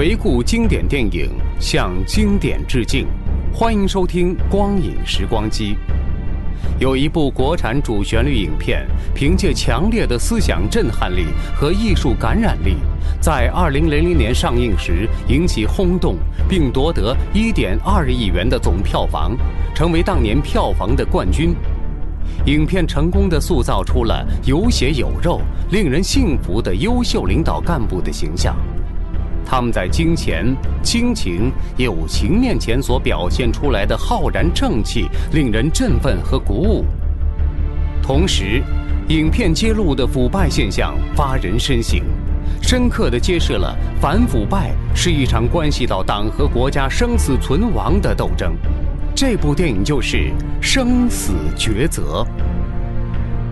回顾经典电影，向经典致敬。欢迎收听《光影时光机》。有一部国产主旋律影片，凭借强烈的思想震撼力和艺术感染力，在2000年上映时引起轰动，并夺得1.2亿元的总票房，成为当年票房的冠军。影片成功地塑造出了有血有肉、令人信服的优秀领导干部的形象。他们在金钱、亲情、友情面前所表现出来的浩然正气，令人振奋和鼓舞。同时，影片揭露的腐败现象发人深省，深刻地揭示了反腐败是一场关系到党和国家生死存亡的斗争。这部电影就是《生死抉择》。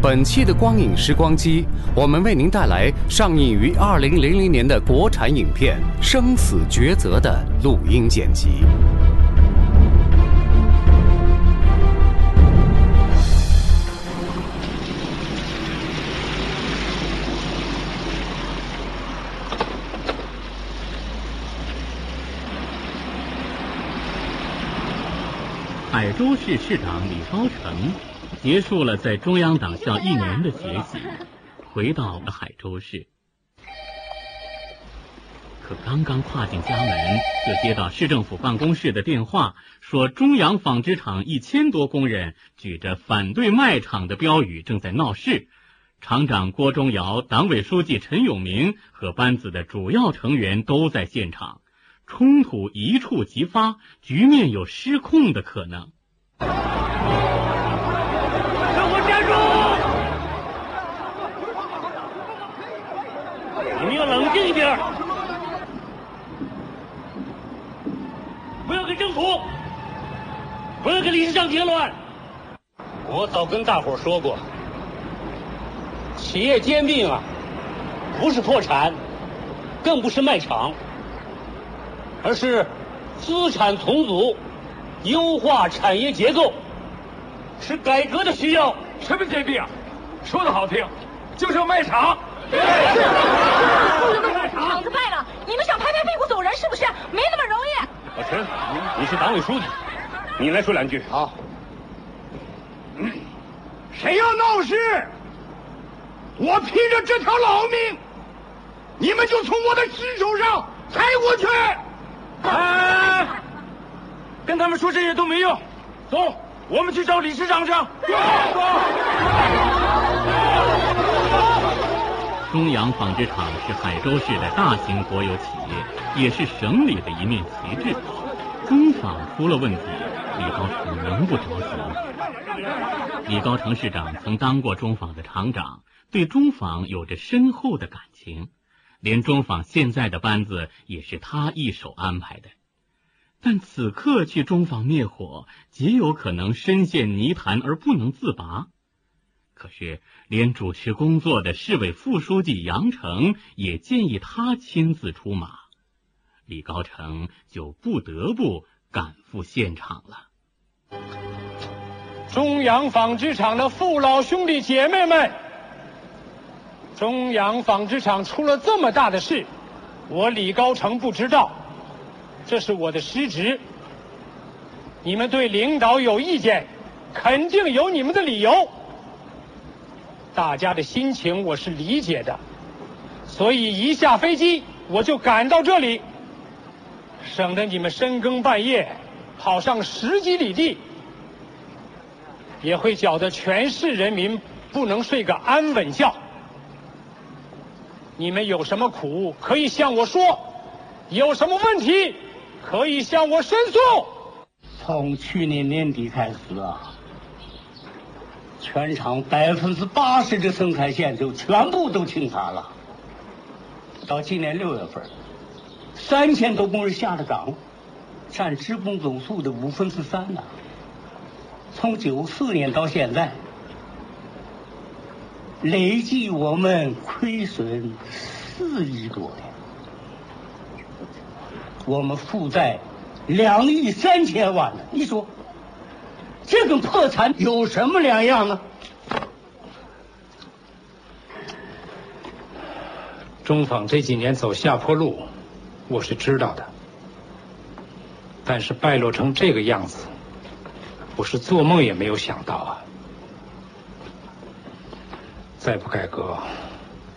本期的光影时光机，我们为您带来上映于二零零零年的国产影片《生死抉择》的录音剪辑。海州市市长李高成结束了在中央党校一年的学习，回到了海州市。可刚刚跨进家门，就接到市政府办公室的电话，说中洋纺织厂一千多工人举着反对卖厂的标语正在闹事。厂长郭忠尧、党委书记陈永明和班子的主要成员都在现场。冲突一触即发，局面有失控的可能。给我站住！你们要冷静一点，不不要跟李市长结乱。我早跟大伙说过，企业兼并啊，不是破产，更不是卖厂。而是资产重组、优化产业结构，是改革的需要。什么兼并啊？说的好听，就是要卖厂。对，是。不能卖厂，厂子卖了，你们想拍拍屁股走人是不是？没那么容易。老陈，你是党委书记，你来说两句。好。谁要闹事，我拼着这条老命，你们就从我的尸首上抬过去。哎，跟他们说这些都没用，走，我们去找理事长去。走。中洋纺织厂是海州市的大型国有企业，也是省里的一面旗帜。中纺出了问题，李高成能不着急吗？李高成市长曾当过中纺的厂长，对中纺有着深厚的感情。连中纺现在的班子也是他一手安排的，但此刻去中纺灭火，极有可能深陷泥潭而不能自拔。可是，连主持工作的市委副书记杨成也建议他亲自出马，李高成就不得不赶赴现场了。中洋纺织厂的父老兄弟姐妹们。中洋纺织厂出了这么大的事，我李高成不知道，这是我的失职。你们对领导有意见，肯定有你们的理由。大家的心情我是理解的，所以一下飞机我就赶到这里，省得你们深更半夜跑上十几里地，也会搅得全市人民不能睡个安稳觉。你们有什么苦可以向我说，有什么问题可以向我申诉。从去年年底开始啊，全场百分之八十的生产线就全部都清查了。到今年六月份，三千多工人下了岗，占职工总数的五分之三呢。从九四年到现在。累计我们亏损四亿多呀，我们负债两亿三千万呢。你说这跟破产有什么两样啊？中纺这几年走下坡路，我是知道的，但是败落成这个样子，我是做梦也没有想到啊。再不改革，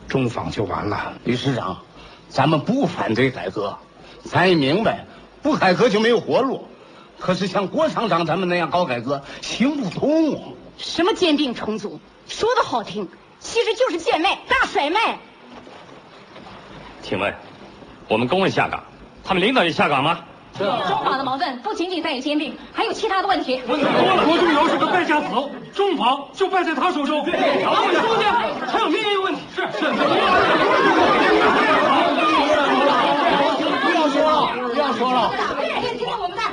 中纺就完了。李市长，咱们不反对改革，咱也明白不改革就没有活路。可是像郭厂长他们那样搞改革行不通。什么兼并重组，说的好听，其实就是贱卖、大甩卖。请问，我们工人下岗，他们领导也下岗吗？中纺的矛盾不仅仅在于兼并，还有其他的问题。问题多了，国中尧是个败家子，中纺就败在他手中。然后你说的还有命运问题。是是。不要说了，不要说了，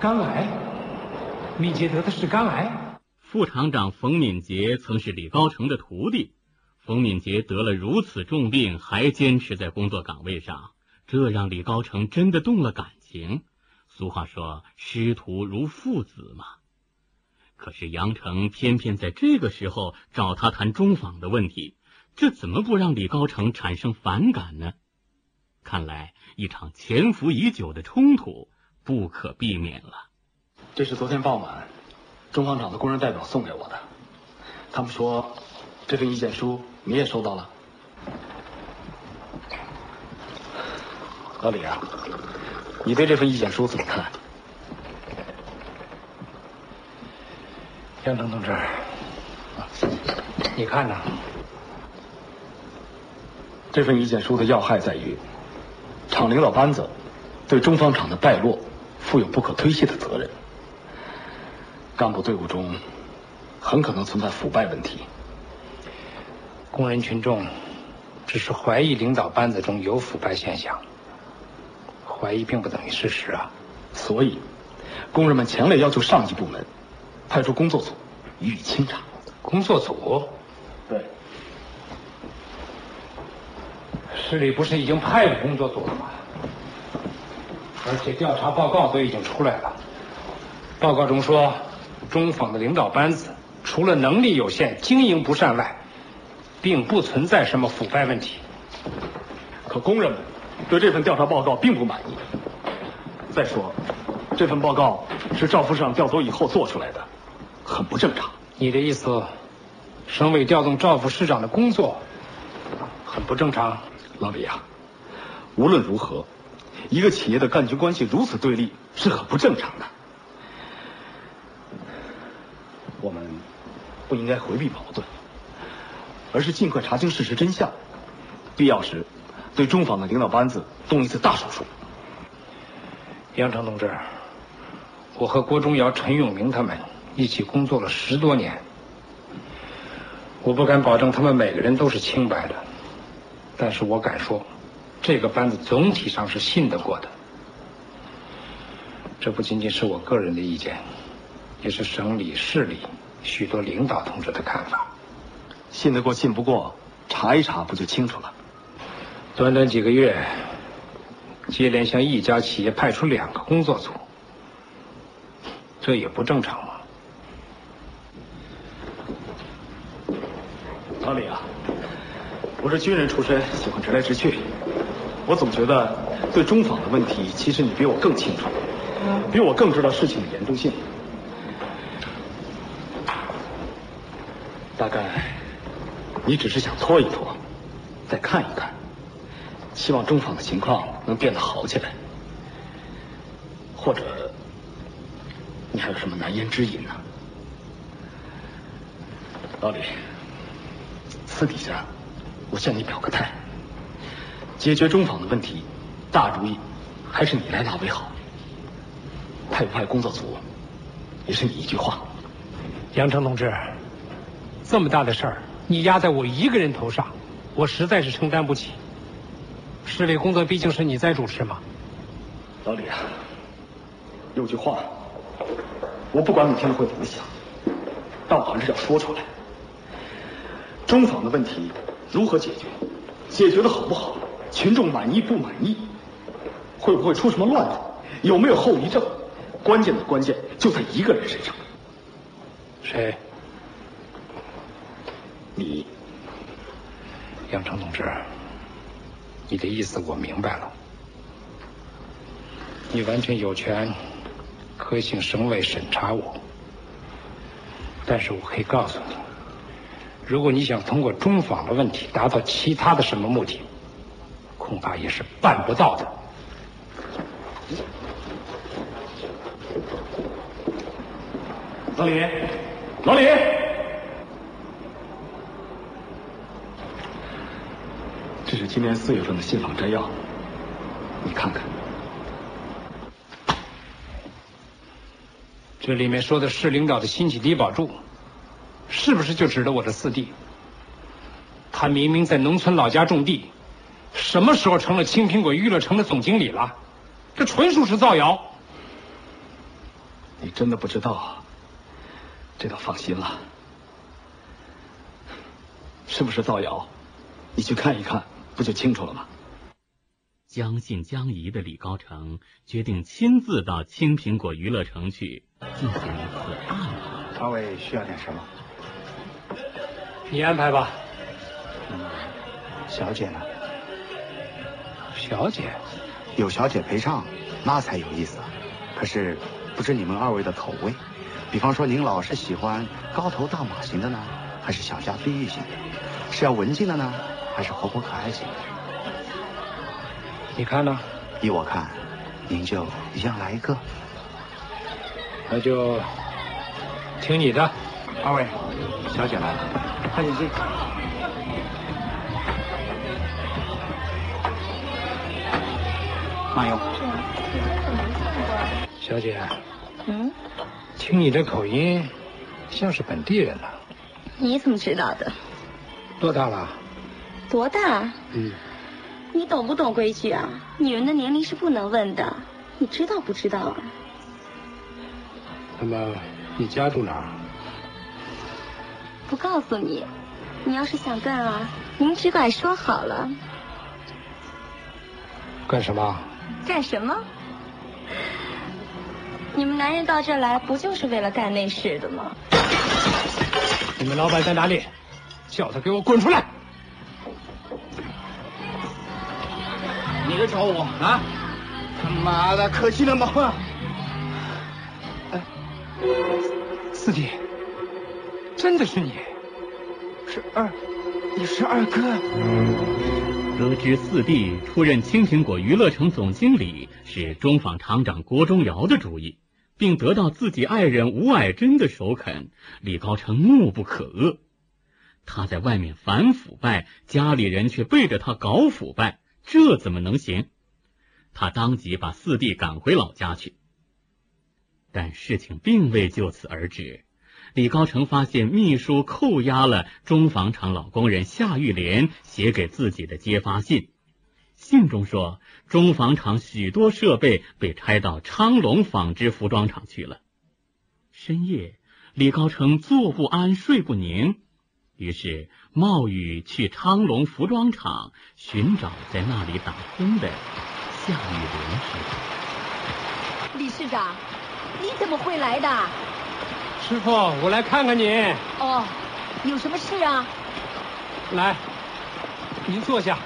肝癌，敏捷得的是肝癌。副厂长冯敏捷曾是李高成的徒弟，冯敏捷得了如此重病，还坚持在工作岗位上，这让李高成真的动了感情。俗话说“师徒如父子”嘛。可是杨成偏偏在这个时候找他谈中纺的问题，这怎么不让李高成产生反感呢？看来一场潜伏已久的冲突。不可避免了。这是昨天傍晚中纺厂的工人代表送给我的。他们说这份意见书你也收到了。老李啊，你对这份意见书怎么看？江城同志，你看呢？这份意见书的要害在于，厂领导班子对中方厂的败落。负有不可推卸的责任，干部队伍中很可能存在腐败问题。工人群众只是怀疑领导班子中有腐败现象，怀疑并不等于事实啊。所以，工人们强烈要求上级部门派出工作组予以清查。工作组？对。市里不是已经派了工作组了吗？而且调查报告都已经出来了，报告中说，中纺的领导班子除了能力有限、经营不善外，并不存在什么腐败问题。可工人们对这份调查报告并不满意。再说，这份报告是赵副市长调走以后做出来的，很不正常。你的意思，省委调动赵副市长的工作很不正常？老李啊，无论如何。一个企业的干军关系如此对立是很不正常的，我们不应该回避矛盾，而是尽快查清事实真相，必要时对中纺的领导班子动一次大手术。杨成同志，我和郭忠尧、陈永明他们一起工作了十多年，我不敢保证他们每个人都是清白的，但是我敢说。这个班子总体上是信得过的。这不仅仅是我个人的意见，也是省里、市里许多领导同志的看法。信得过信不过，查一查不就清楚了？短短几个月，接连向一家企业派出两个工作组，这也不正常吗？老李啊，我是军人出身，喜欢直来直去。我总觉得对中纺的问题，其实你比我更清楚，比我更知道事情的严重性。大概你只是想拖一拖，再看一看，希望中纺的情况能变得好起来，或者你还有什么难言之隐呢？老李。私底下，我向你表个态，解决中纺的问题，大主意还是你来拿为好。派不派工作组，也是你一句话。杨成同志，这么大的事儿，你压在我一个人头上，我实在是承担不起。市委工作毕竟是你在主持嘛。老李啊，有句话，我不管你听了会怎么想，但我还是要说出来。中纺的问题如何解决？解决的好不好？群众满意不满意？会不会出什么乱子？有没有后遗症？关键的关键就在一个人身上。谁？你，杨成同志，你的意思我明白了。你完全有权可请省委审查我，但是我可以告诉你。如果你想通过中纺的问题达到其他的什么目的，恐怕也是办不到的。老李，老李，这是今年四月份的信访摘要，你看看。这里面说的市领导的新起低保住。是不是就指的我的四弟？他明明在农村老家种地，什么时候成了青苹果娱乐城的总经理了？这纯属是造谣。你真的不知道？这倒放心了。是不是造谣？你去看一看，不就清楚了吗？将信将疑的李高成决定亲自到青苹果娱乐城去进行一次暗访。二位需要点什么？你安排吧。嗯，小姐呢？小姐，有小姐陪唱，那才有意思。可是，不知你们二位的口味，比方说您老是喜欢高头大马型的呢，还是小家碧玉型的？是要文静的呢，还是活泼可爱型的？你看呢？依我看，您就一样来一个。那就听你的。二位，小姐来了，快点进。慢用。小姐。嗯。听你这口音，像是本地人呢。你怎么知道的？多大了？多大？嗯。你懂不懂规矩啊？女人的年龄是不能问的，你知道不知道啊？那么，你家住哪儿？不告诉你，你要是想干啊，您只管说好了。干什么？干什么？你们男人到这来，不就是为了干那事的吗？你们老板在哪里？叫他给我滚出来！你来找我啊？他妈的，可气了吗？哎，四弟。真的是你，是二，你是二哥。得知四弟出任青苹果娱乐城总经理是中纺厂长郭忠尧的主意，并得到自己爱人吴爱珍的首肯，李高成怒不可遏。他在外面反腐败，家里人却背着他搞腐败，这怎么能行？他当即把四弟赶回老家去。但事情并未就此而止。李高成发现秘书扣押了中纺厂老工人夏玉莲写给自己的揭发信，信中说，中纺厂许多设备被拆到昌隆纺织服装厂去了。深夜，李高成坐不安，睡不宁，于是冒雨去昌隆服装厂寻找在那里打工的夏玉莲师傅。李市长，你怎么会来的？师傅，我来看看你。哦，有什么事啊？来，您坐下。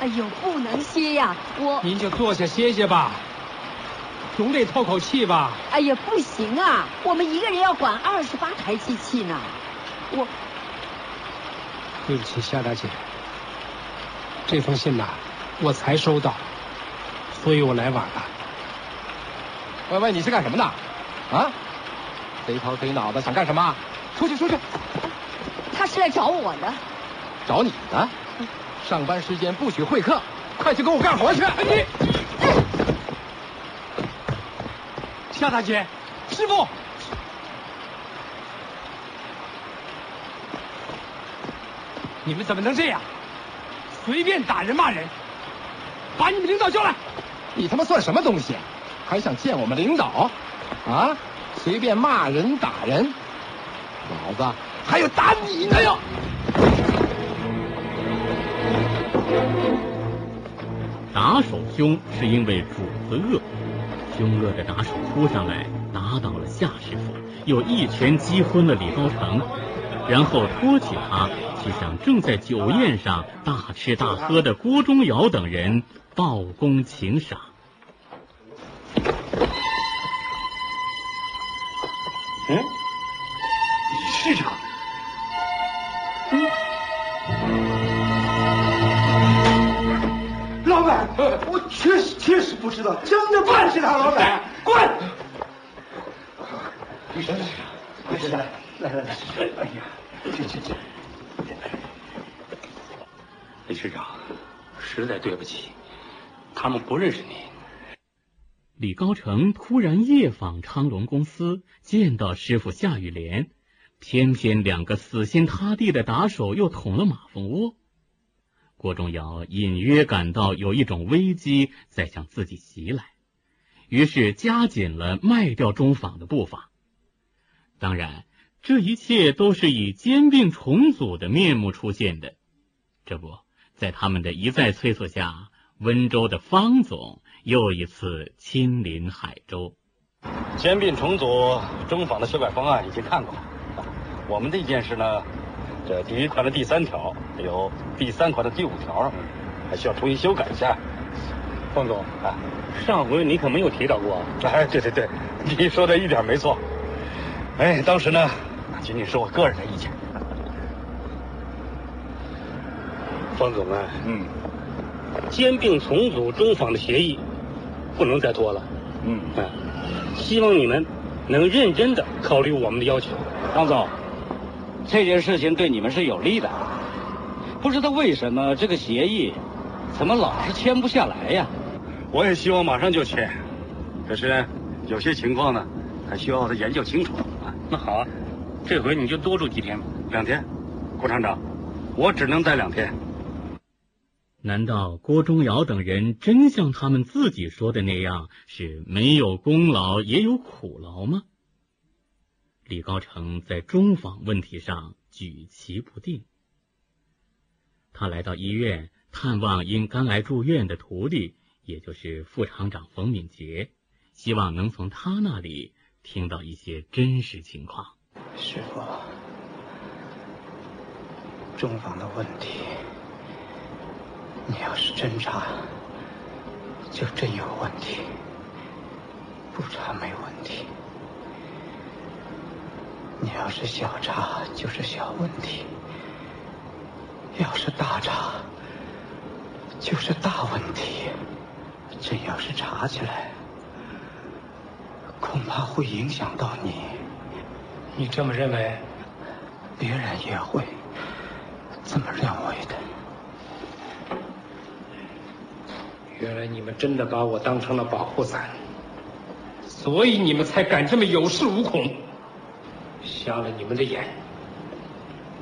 哎呦，不能歇呀！我您就坐下歇歇吧，总得透口气吧。哎呀，不行啊，我们一个人要管二十八台机器呢。我对不起，夏大姐，这封信呐，我才收到，所以我来晚了。喂喂，你是干什么的？啊？贼头贼脑的想干什么？出去出去！他是来找我的。找你的？上班时间不许会客，快去给我干活去！你，夏大姐，师傅，你们怎么能这样？随便打人骂人，把你们领导叫来！你他妈算什么东西？还想见我们领导？啊？随便骂人打人，老子还有打你的哟！打手凶是因为主子恶，凶恶的打手扑上来，打倒了夏师傅，又一拳击昏了李高成，然后拖起他去向正在酒宴上大吃大喝的郭忠尧等人报功请赏。确实确实不知道，真的办是他，老板，滚！李省长，快起来，来来来，哎呀，去去去。李市长，实在对不起，他们不认识你。李高成突然夜访昌隆公司，见到师傅夏雨莲，偏偏两个死心塌地的打手又捅了马蜂窝。郭忠尧隐约感到有一种危机在向自己袭来，于是加紧了卖掉中纺的步伐。当然，这一切都是以兼并重组的面目出现的。这不在他们的一再催促下，温州的方总又一次亲临海州。兼并重组中纺的修改方案已经看过了，我们的意见是呢？这第一款的第三条，还有第三款的第五条，还需要重新修改一下。方总啊，上回你可没有提到过。哎，对对对，你说的一点没错。哎，当时呢，仅仅是我个人的意见。方总啊，嗯，兼并重组中纺的协议不能再拖了。嗯，哎，希望你们能认真的考虑我们的要求。方总。这件事情对你们是有利的，不知道为什么这个协议怎么老是签不下来呀？我也希望马上就签，可是有些情况呢，还需要再研究清楚啊。那好啊，这回你就多住几天吧，两天。郭厂长，我只能待两天。难道郭忠尧等人真像他们自己说的那样，是没有功劳也有苦劳吗？李高成在中访问题上举棋不定。他来到医院探望因肝癌住院的徒弟，也就是副厂长冯敏杰，希望能从他那里听到一些真实情况。师傅，中访的问题，你要是真查，就真有问题；不查没问题。你要是小查就是小问题，要是大查就是大问题。真要是查起来，恐怕会影响到你。你这么认为，别人也会这么认为的。原来你们真的把我当成了保护伞，所以你们才敢这么有恃无恐。瞎了你们的眼！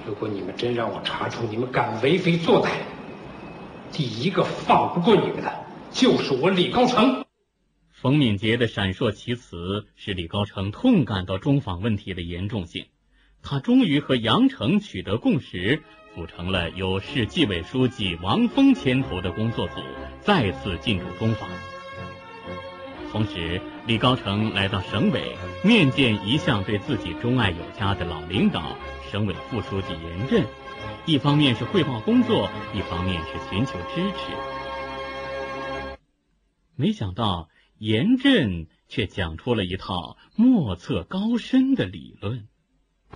如果你们真让我查出你们敢为非作歹，第一个放不过你们的就是我李高成。冯敏杰的闪烁其词，使李高成痛感到中访问题的严重性。他终于和杨成取得共识，组成了由市纪委书记王峰牵头的工作组，再次进驻中访。同时，李高成来到省委，面见一向对自己钟爱有加的老领导——省委副书记严震，一方面是汇报工作，一方面是寻求支持。没想到。严震却讲出了一套莫测高深的理论。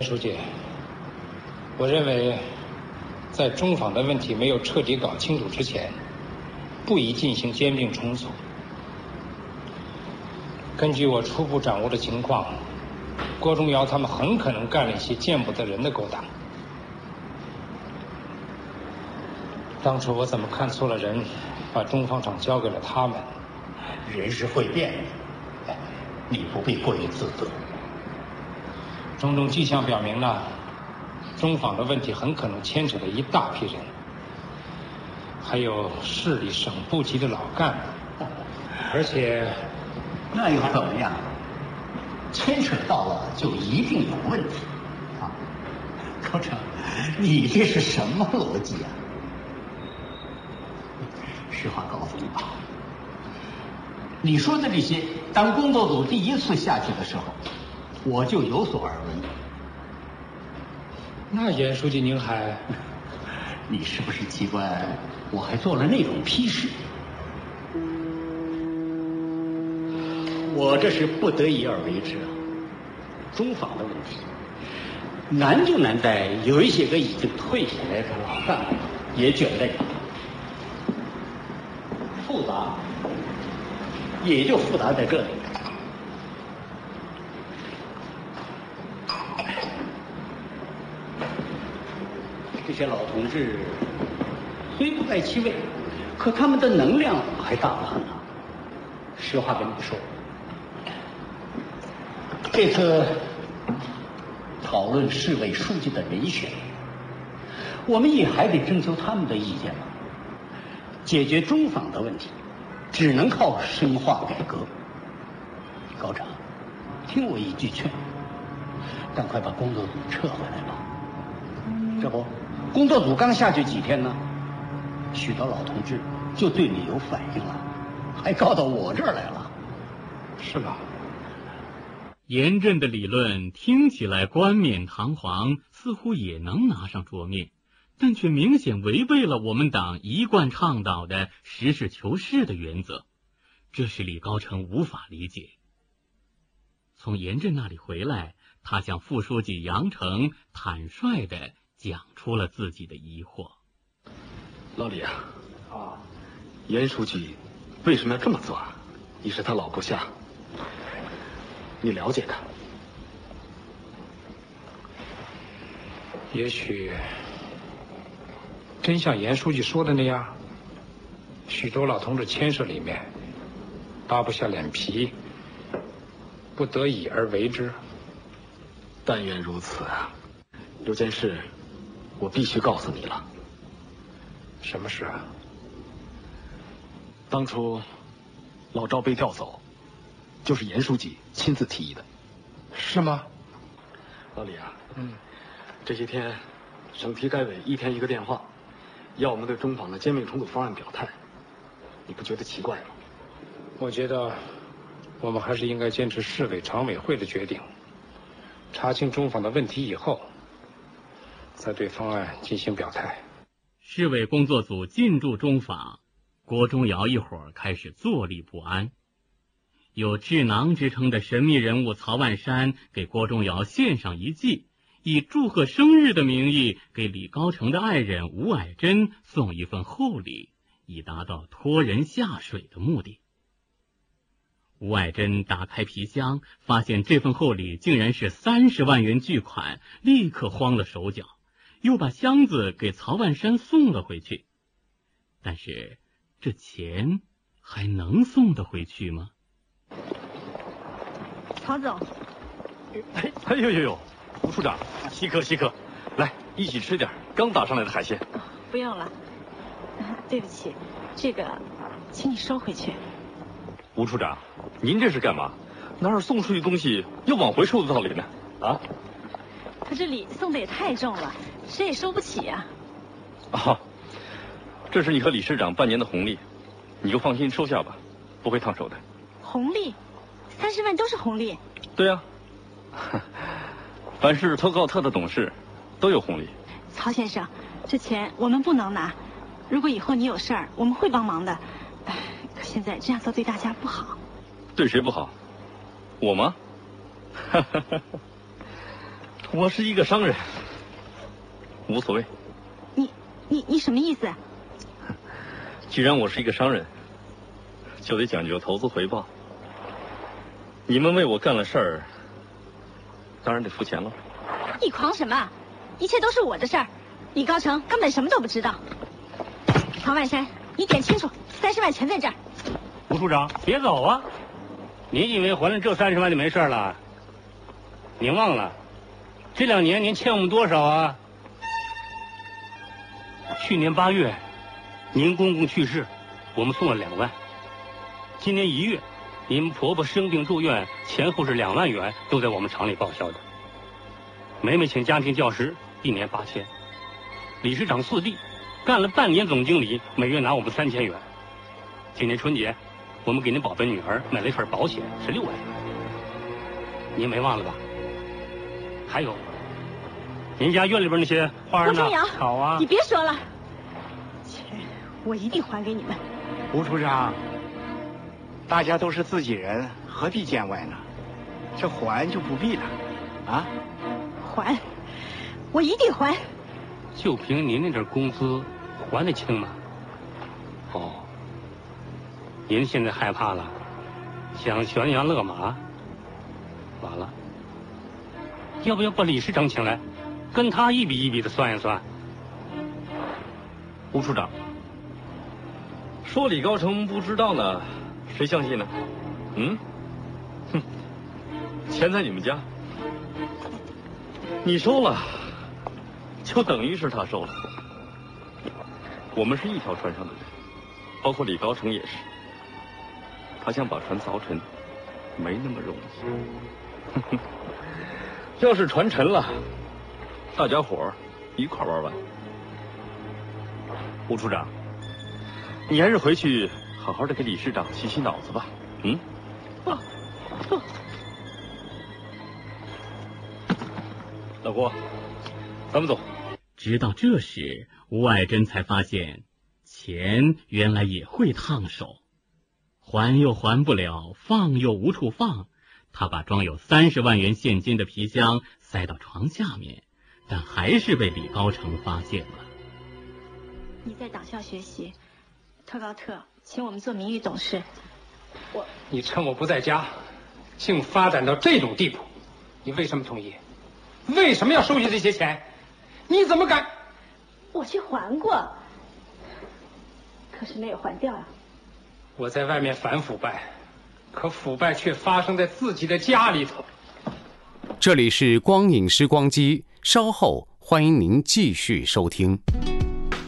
书记，我认为，在中访的问题没有彻底搞清楚之前，不宜进行兼并重组。根据我初步掌握的情况，郭忠尧他们很可能干了一些见不得人的勾当。当初我怎么看错了人，把中方厂交给了他们？人是会变的，你不必过于自责。种种迹象表明呢，中纺的问题很可能牵扯了一大批人，还有市里省部级的老干部，而且那又怎么样？牵扯到了就一定有问题啊！高成，你这是什么逻辑啊？实话告诉你吧。你说的这些，当工作组第一次下去的时候，我就有所耳闻。那严书记您还，你是不是奇怪我还做了那种批示？我这是不得已而为之啊。中访的问题，难就难在有一些个已经退下来的老干部也卷在里头，复杂。也就复杂在这里。这些老同志虽不在其位，可他们的能量还大得很呢！实话跟你说，这次讨论市委书记的人选，我们也还得征求他们的意见嘛。解决中访的问题。只能靠深化改革，高长，听我一句劝，赶快把工作组撤回来吧。这不，工作组刚下去几天呢，许多老同志就对你有反应了，还告到我这儿来了，是吗？严震的理论听起来冠冕堂皇，似乎也能拿上桌面。但却明显违背了我们党一贯倡导的实事求是的原则，这是李高成无法理解。从严震那里回来，他向副书记杨成坦率的讲出了自己的疑惑。老李啊，啊，严书记为什么要这么做？你是他老部下，你了解他？也许。真像严书记说的那样，许多老同志牵涉里面，扒不下脸皮，不得已而为之。但愿如此啊！有件事，我必须告诉你了。什么事啊？当初老赵被调走，就是严书记亲自提议的。是吗？老李啊，嗯，这些天省体改委一天一个电话。要我们对中纺的兼并重组方案表态，你不觉得奇怪吗？我觉得我们还是应该坚持市委常委会的决定，查清中纺的问题以后，再对方案进行表态。市委工作组进驻中纺，郭忠尧一伙开始坐立不安。有智囊之称的神秘人物曹万山给郭忠尧献上一计。以祝贺生日的名义，给李高成的爱人吴霭珍送一份厚礼，以达到拖人下水的目的。吴霭珍打开皮箱，发现这份厚礼竟然是三十万元巨款，立刻慌了手脚，又把箱子给曹万山送了回去。但是，这钱还能送得回去吗？曹总，哎，哎呦呦呦！吴处长，稀客稀客，来一起吃点刚打上来的海鲜。不用了，对不起，这个，请你收回去。吴处长，您这是干嘛？哪有送出去东西要往回收的道理呢？啊？可这礼送的也太重了，谁也收不起呀。哦，这是你和李市长半年的红利，你就放心收下吧，不会烫手的。红利，三十万都是红利。对呀，凡是特高特的董事都有红利。曹先生，这钱我们不能拿，如果以后你有事儿，我们会帮忙的。可现在这样做对大家不好。对谁不好？我吗？我是一个商人，无所谓。你你你什么意思？既然我是一个商人，就得讲究投资回报。你们为我干了事儿，当然得付钱了。你狂什么？一切都是我的事儿，李高成根本什么都不知道。唐万山，你点清楚，三十万全在这儿。吴处长，别走啊！你以为还了这三十万就没事了？您忘了，这两年您欠我们多少啊？去年八月，您公公去世，我们送了两万。今年一月，您婆婆生病住院，前后是两万元，都在我们厂里报销的。梅梅请家庭教师，一年八千。理事长四弟，干了半年总经理，每月拿我们三千元。今年春节。我们给您宝贝女儿买了一份保险，是六万元，您没忘了吧？还有，您家院里边那些花呢？好啊！你别说了，钱我一定还给你们。吴处长，大家都是自己人，何必见外呢？这还就不必了，啊？还，我一定还。就凭您那点工资，还得清吗？哦。您现在害怕了，想悬崖勒马，完了。要不要把李市长请来，跟他一笔一笔的算一算？吴处长，说李高成不知道呢，谁相信呢？嗯？哼，钱在你们家，你收了，就等于是他收了。我们是一条船上的人，包括李高成也是。他想把船凿沉，没那么容易。要是船沉了，大家伙儿一块玩完。吴处长，你还是回去好好的给李市长洗洗脑子吧。嗯。老郭，咱们走。直到这时，吴爱珍才发现，钱原来也会烫手。还又还不了，放又无处放。他把装有三十万元现金的皮箱塞到床下面，但还是被李高成发现了。你在党校学习，特高特请我们做名誉董事。我，你趁我不在家，竟发展到这种地步，你为什么同意？为什么要收下这些钱？你怎么敢？我去还过，可是没有还掉啊。我在外面反腐败，可腐败却发生在自己的家里头。这里是光影时光机，稍后欢迎您继续收听。